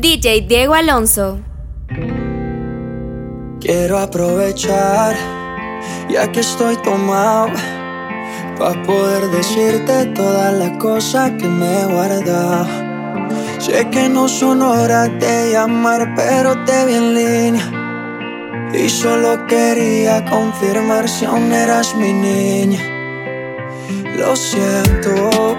DJ Diego Alonso. Quiero aprovechar, ya que estoy tomado, para poder decirte todas las cosas que me he guardado. Sé que no son horas de llamar, pero te vi en línea. Y solo quería confirmar si aún eras mi niña. Lo siento,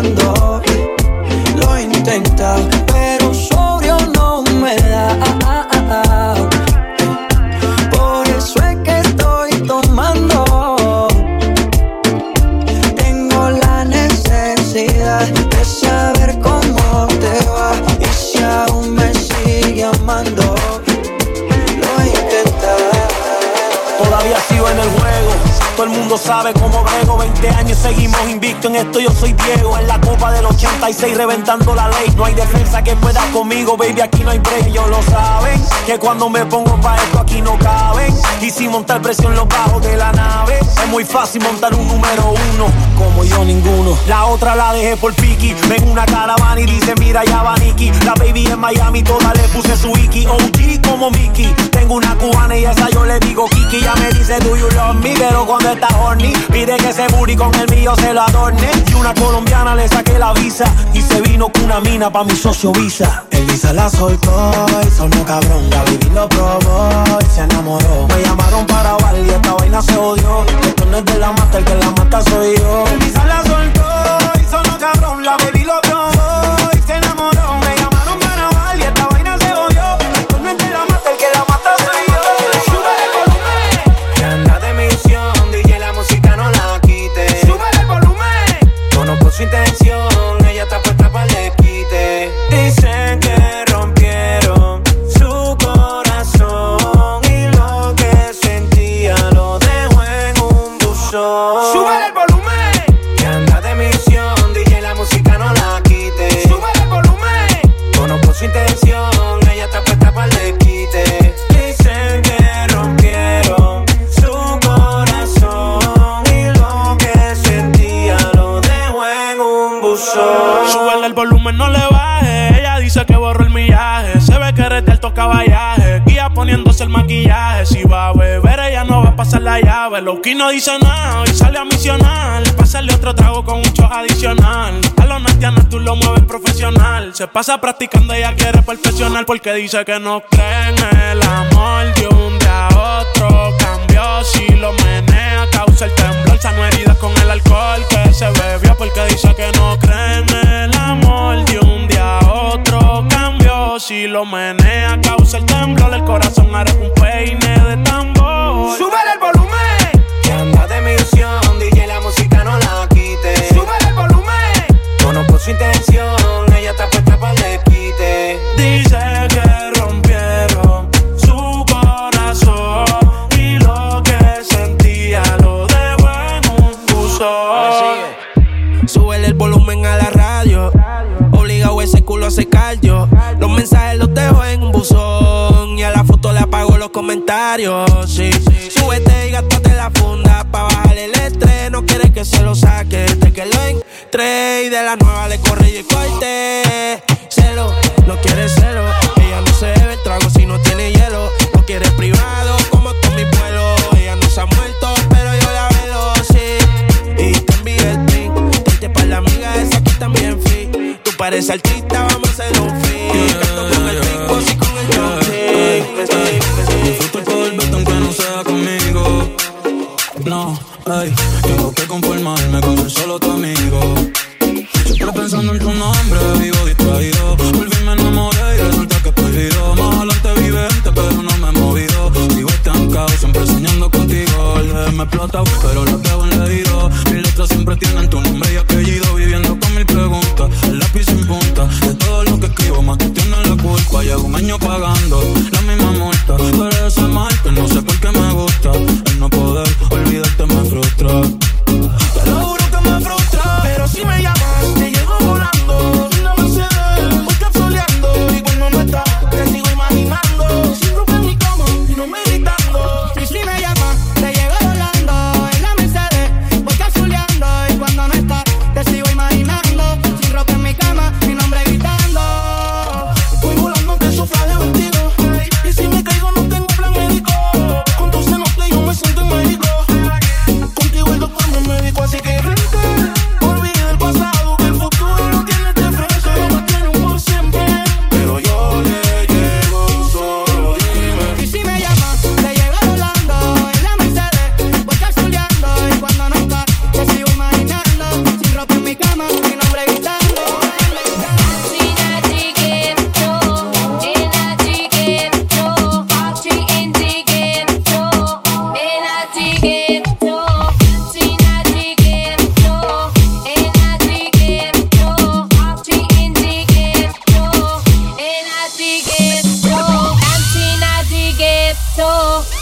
Sigue amando pero sobrio mundo sabe cómo brego. 20 años seguimos invicto en esto. Yo soy Diego. En la copa del 86 reventando la ley. No hay defensa que pueda conmigo, baby. Aquí no hay break. Ellos lo saben. Que cuando me pongo pa' esto aquí no caben. Y si montar presión los bajos de la nave. Es muy fácil montar un número uno. Como yo ninguno. La otra la dejé por Piki. Ven una caravana y dice mira ya va Nicky. La baby en Miami toda le puse su Iki. OG como Mickey. Tengo una cubana y esa yo le digo Kiki. Ya me dice do you love me. Pero cuando está horny. Pide que ese booty con el mío se lo adorne. Y una colombiana le saqué la visa. Y se vino con una mina pa' mi socio Visa. El Visa la soltó y sonó cabrón. La baby lo probó y se enamoró. Me llamaron para bailar esta vaina se odió. Esto no es de la mata, el que la mata soy yo. El Visa la Loki no dice nada y sale a misionar. Pásale otro trago con un adicional. A los natianos tú lo mueves profesional. Se pasa practicando, ella quiere perfeccionar. Porque dice que no cree en el amor de un día a otro. Cambió si lo menea, causa el temblor. Sano heridas con el alcohol que se bebió. Porque dice que no cree en el amor de un día a otro. Cambió si lo menea, causa el temblor. El corazón hará un peine de tambor. ¡Sube el volumen! Volumen! Conozco su intención, ella está puesta para le quite. Dice que rompieron su corazón y lo que sentía lo dejó en un buzón. Súbele el volumen a la radio. Obligado ese culo a secar yo. Los mensajes los dejo en un buzón. Los comentarios. Sí, Súbete y gástate la funda. Pa' bajar el estrés. No quiere que se lo saque. Desde que lo entré. Y de la nueva le corre y corte. Celo, no quiere celo. Ella no se bebe el trago si no tiene hielo. No quiere privado como todo mi vuelo. Ella no se ha muerto, pero yo la velo, sí. Y te envié el drink. Triste para la amiga esa que también free. Tú pareces artista, vamos a hacer un free. Canto con el big boss y con el jockey. Disfruto el Ay, tengo que conformarme con ser solo tu amigo. Siempre pensando en tu nombre, vivo distraído. Por fin me enamoré y resulta que he perdido. Más adelante vivente, pero no me he movido. Sigo estancado, siempre soñando contigo. El me explota, pero lo tengo leído. Mis letras siempre tienen tu nombre y apellido. Viviendo con mil preguntas, el lápiz sin punta. De todo lo que escribo, más tú tienes la culpa. Llevo un año pagando.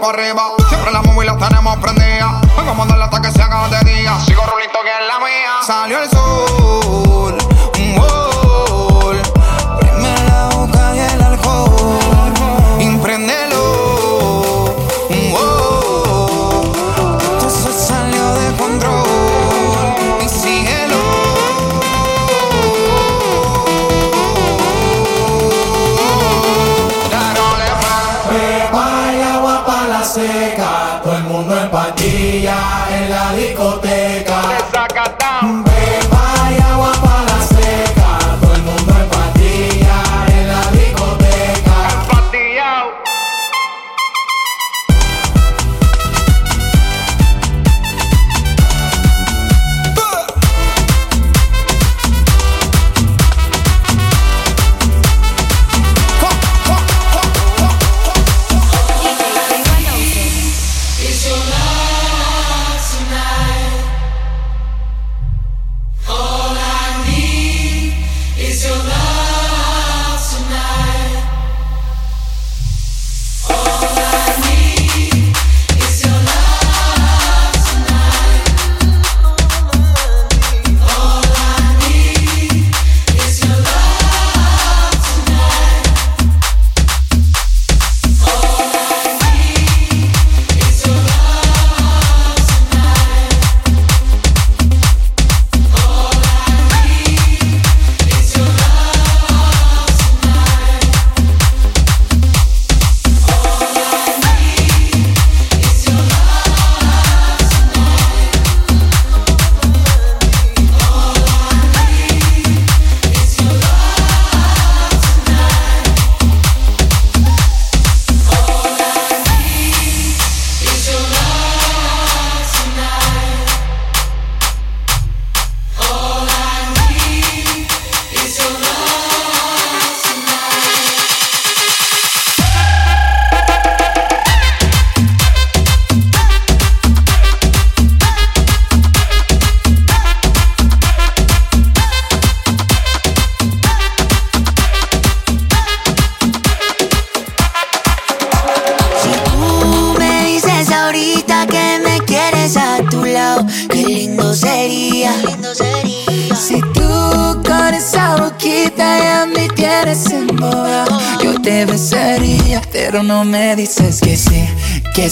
para arriba. seca, todo el mundo en pandilla en la discoteca.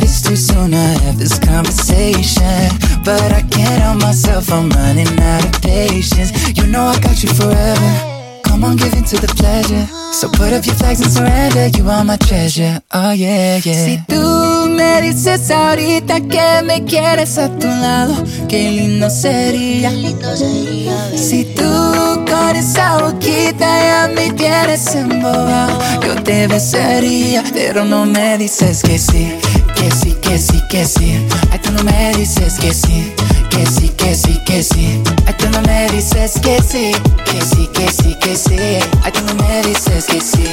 I that it's too soon to have this conversation. But I can't help myself, I'm running out of patience. You know I got you forever. Come on, give in to the pleasure. So put up your flags and surrender. You are my treasure. Oh, yeah, yeah. Si tú me dices ahorita que me quieres a tu lado, qué lindo sería. Si tú con esa boquita ya me tienes embobado, yo te besaría, pero no me dices que sí, que sí, que sí, que sí. Ay, tú no me dices que sí, que sí, que sí, que sí. Ay, tú no me dices que sí, que sí, que sí, que sí. Ay, tú no me dices que sí,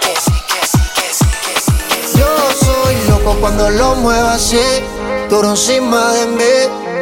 que sí, que sí, que sí, que sí. Yo soy loco cuando lo muevo así, duro encima de mí.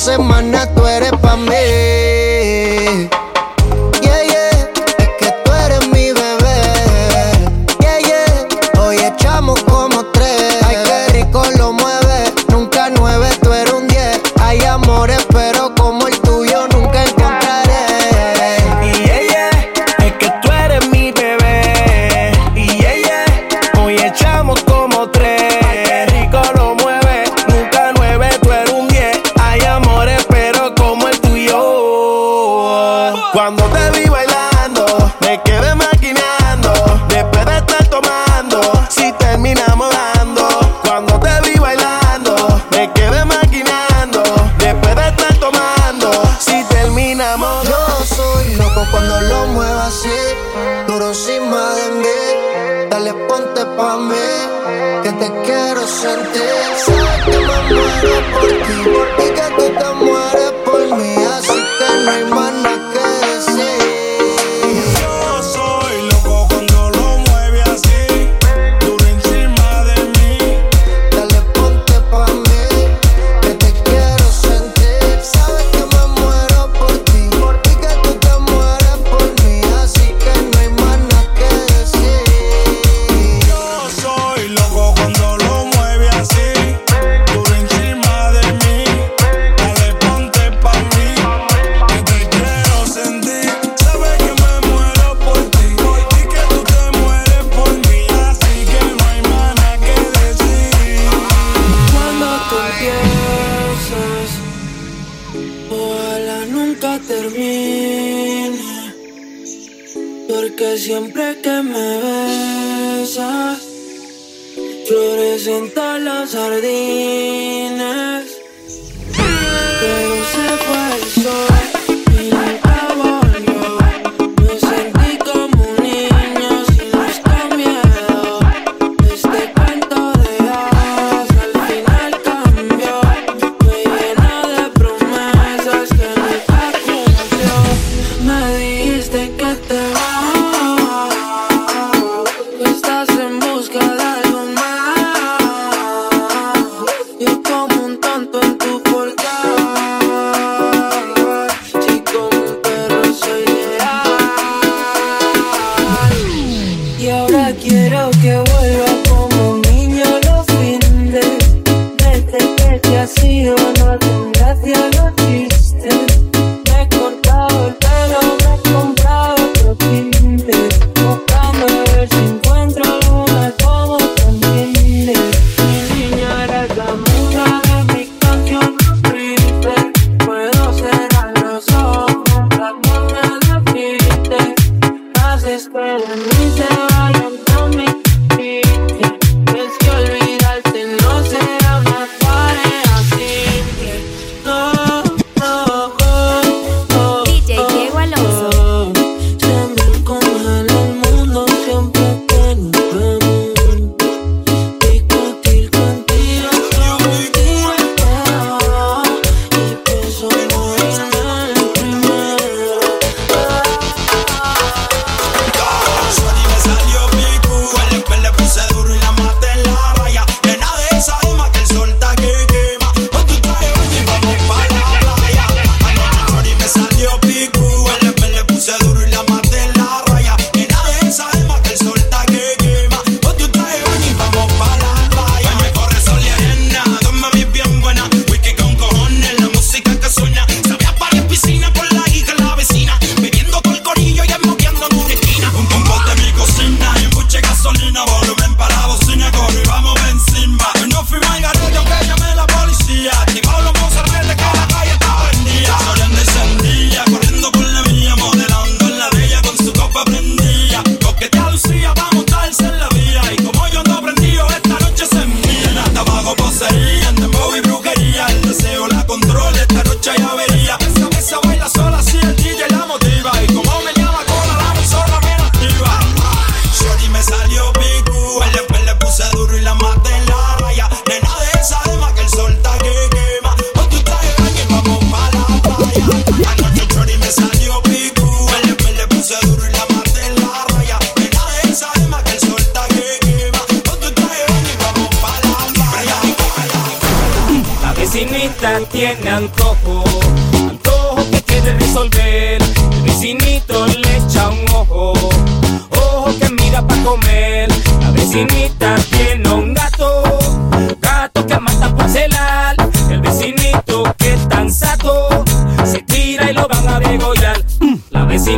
Semana tú eres pa' mí.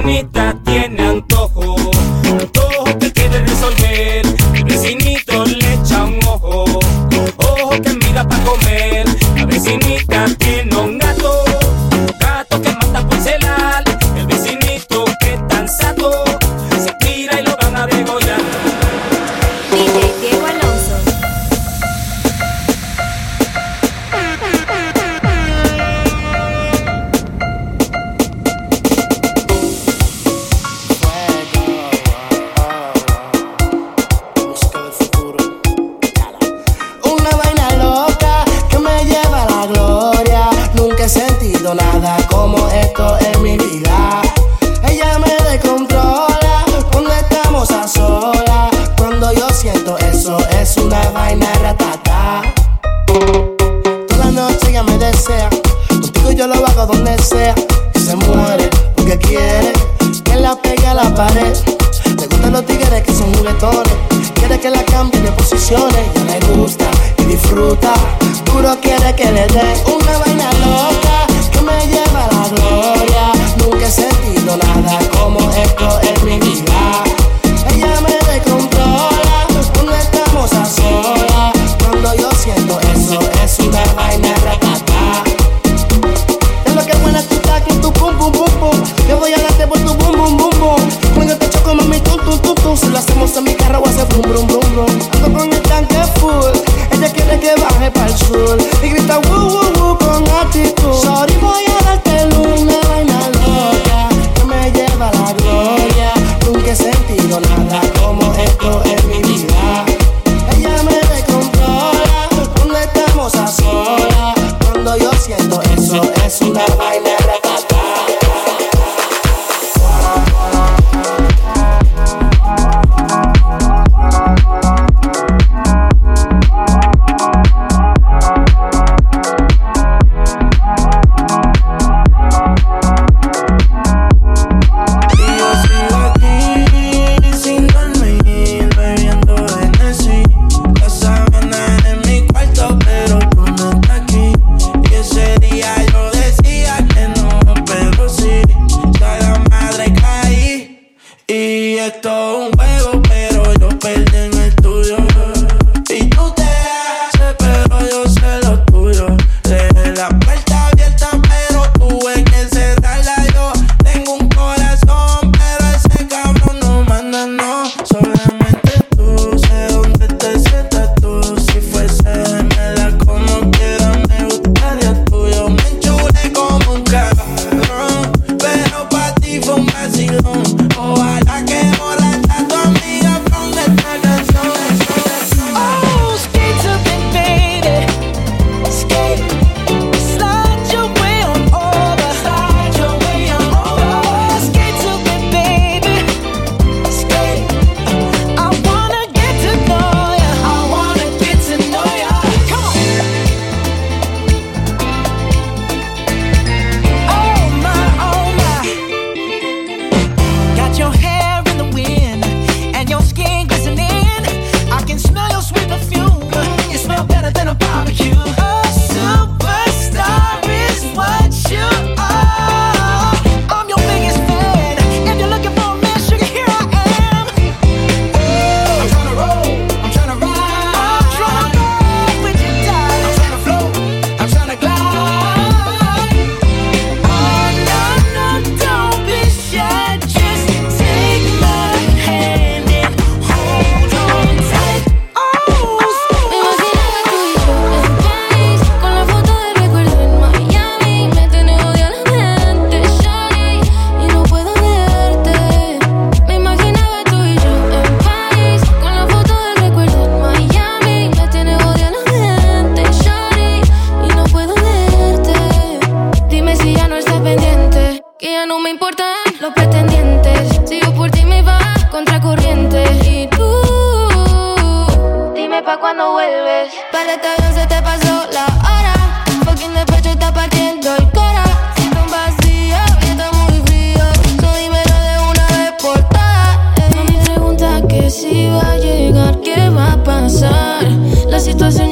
Need that yo lo hago donde sea. Y se muere porque quiere que la pegue a la pared. Le gustan los tigres que son juguetones. Quiere que la cambie de posiciones. Ya le gusta y disfruta. Duro quiere que le dé una vaina loca que me lleva a la gloria. Nunca he sentido nada como esto en mi vida. Si lo hacemos en mi carro hace brum brum brum brum. Ando con el tanque full Ella quiere que baje para el sur. Y grita woo woo woo con actitud. Sorry voy a darte luz Una vaina loca Que me lleva a la gloria. Nunca he sentido nada como esto en mi vida. Ella me descontrola Cuando estamos a solas. Cuando yo siento eso es una vaina situación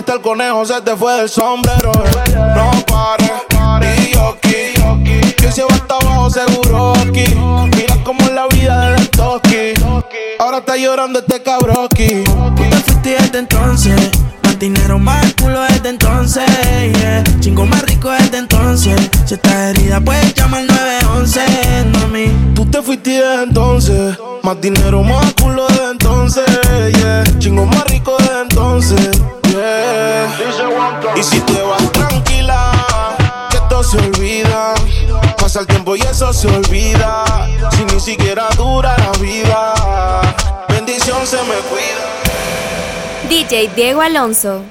hasta el conejo se te fue del sombrero. No pares, y yo aquí, que se va hasta abajo seguro aquí. Mira como la vida del toki. Ahora está llorando este cabroqui. Tú te fuiste desde entonces. Más dinero, más culo desde entonces. Yeah. Chingo más rico desde entonces. Si estás herida, pues llama al 911, mami. Tú te fuiste desde entonces. Más dinero, más culo desde entonces. Yeah. Chingo más rico Y si te vas tranquila, que esto se olvida. Pasa el tiempo y eso se olvida. Si ni siquiera dura la vida, bendición se me cuida. DJ Diego Alonso.